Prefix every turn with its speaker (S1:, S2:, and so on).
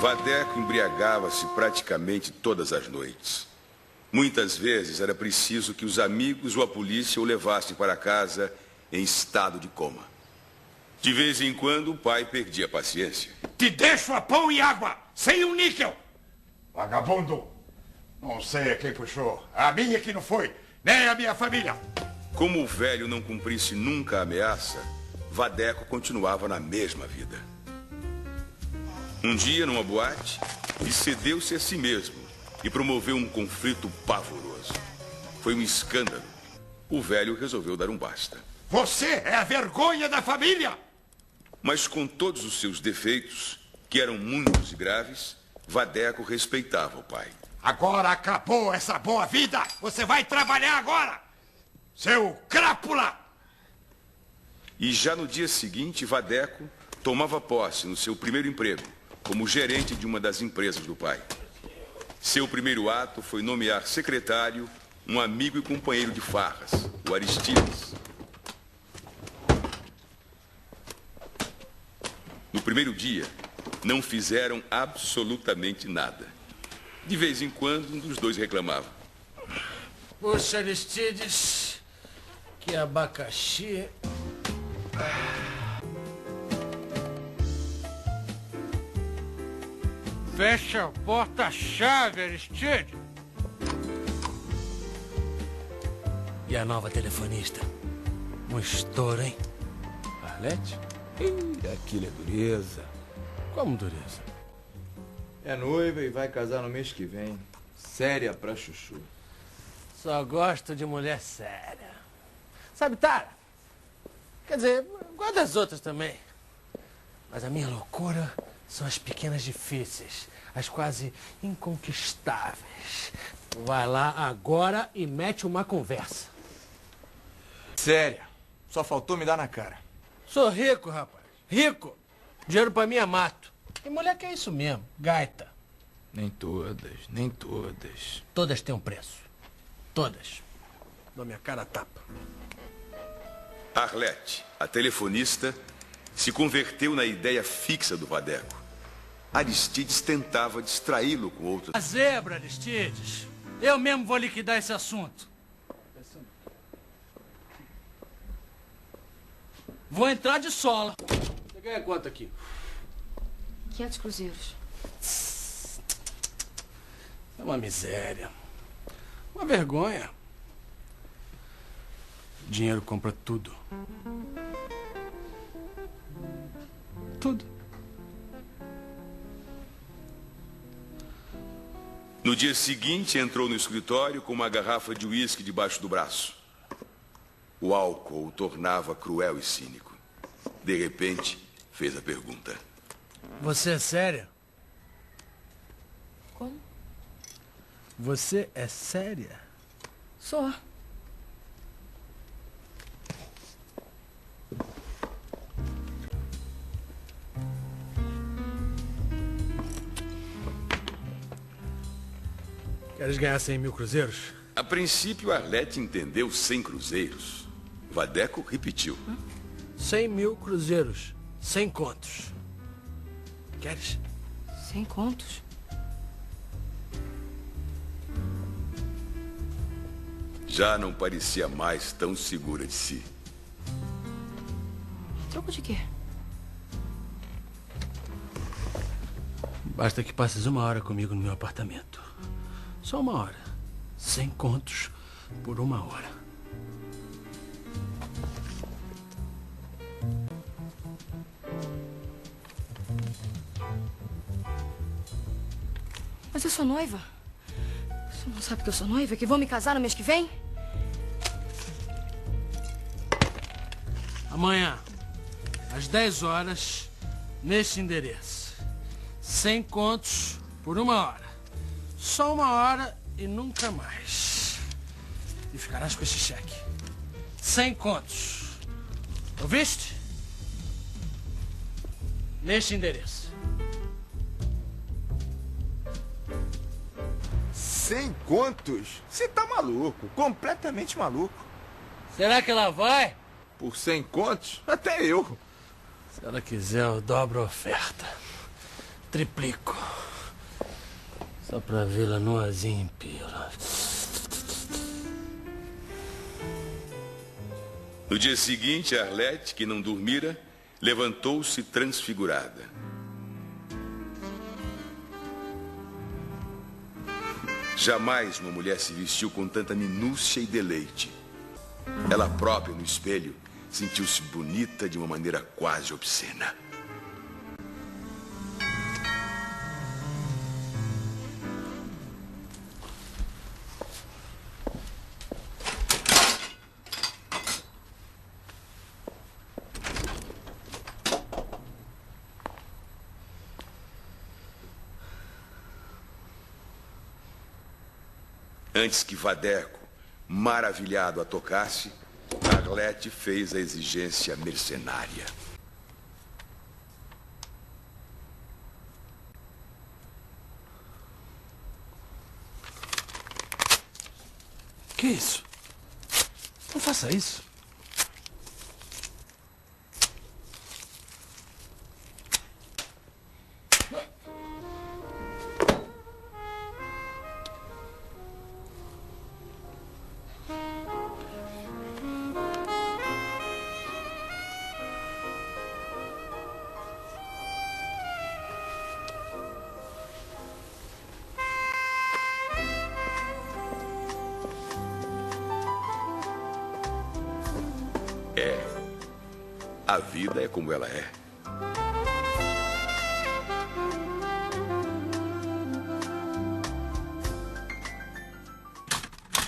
S1: Vadeco embriagava-se praticamente todas as noites. Muitas vezes era preciso que os amigos ou a polícia o levassem para casa em estado de coma. De vez em quando, o pai perdia a paciência.
S2: Te deixo a pão e água, sem um níquel! Vagabundo! Não sei a quem puxou. A minha que não foi, nem a minha família.
S1: Como o velho não cumprisse nunca a ameaça, Vadeco continuava na mesma vida. Um dia, numa boate, excedeu-se a si mesmo e promoveu um conflito pavoroso. Foi um escândalo. O velho resolveu dar um basta.
S2: Você é a vergonha da família!
S1: Mas com todos os seus defeitos, que eram muitos e graves, Vadeco respeitava o pai.
S2: Agora acabou essa boa vida! Você vai trabalhar agora! Seu crápula!
S1: E já no dia seguinte, Vadeco tomava posse no seu primeiro emprego, como gerente de uma das empresas do pai. Seu primeiro ato foi nomear secretário um amigo e companheiro de farras, o Aristides. No primeiro dia, não fizeram absolutamente nada. De vez em quando, um dos dois reclamava.
S3: Poxa, Aristides, que abacaxi.
S4: Fecha a porta-chave, Aristides.
S3: E a nova telefonista? Um estouro, hein?
S5: Arlete? Ih, aquilo é dureza.
S3: Como dureza?
S5: É noiva e vai casar no mês que vem. Séria pra chuchu.
S3: Só gosto de mulher séria. Sabe, Tara? Quer dizer, gosto das outras também. Mas a minha loucura são as pequenas difíceis, as quase inconquistáveis. Vai lá agora e mete uma conversa.
S5: Séria. Só faltou me dar na cara.
S3: Sou rico, rapaz. Rico. Dinheiro pra mim é mato. E mulher que é isso mesmo, gaita.
S5: Nem todas, nem todas.
S3: Todas têm um preço. Todas. Dou minha cara a tapa.
S1: Arlete, a telefonista, se converteu na ideia fixa do Vadeco. Aristides tentava distraí-lo com outros.
S4: A zebra, Aristides. Eu mesmo vou liquidar esse assunto. Vou entrar de sola.
S3: Você ganha quanto aqui?
S6: 500 cruzeiros.
S3: É uma miséria. Uma vergonha. Dinheiro compra tudo. Tudo.
S1: No dia seguinte, entrou no escritório com uma garrafa de uísque debaixo do braço. O álcool o tornava cruel e cínico. De repente, fez a pergunta.
S3: Você é séria?
S6: Como?
S3: Você é séria?
S6: Sou.
S3: Queres ganhar 100 mil cruzeiros?
S1: A princípio, Arlete entendeu 100 cruzeiros. Vadeco repetiu.
S3: 100 mil cruzeiros. 100 contos. Queres?
S6: Sem contos?
S1: Já não parecia mais tão segura de si.
S6: Troco de quê?
S3: Basta que passes uma hora comigo no meu apartamento. Só uma hora. 100 contos por uma hora.
S6: Mas eu sou noiva. Você não sabe que eu sou noiva? Que vou me casar no mês que vem?
S3: Amanhã, às 10 horas, neste endereço. 100 contos por uma hora. Só uma hora e nunca mais. E ficarás com esse cheque. 100 contos. Ouviste? Neste endereço.
S5: Cem contos? Você tá maluco, completamente maluco.
S3: Será que ela vai?
S5: Por cem contos? Até eu.
S3: Se ela quiser, eu dobro a oferta. triplico. Só pra vê-la nuazinha em pila.
S1: No dia seguinte, Arlete, que não dormira, levantou-se transfigurada. Jamais uma mulher se vestiu com tanta minúcia e deleite. Ela própria, no espelho, sentiu-se bonita de uma maneira quase obscena. Antes que Vadeco, maravilhado, a tocasse, Arlete fez a exigência mercenária.
S3: Que isso? Não faça isso.
S1: É. A vida é como ela é.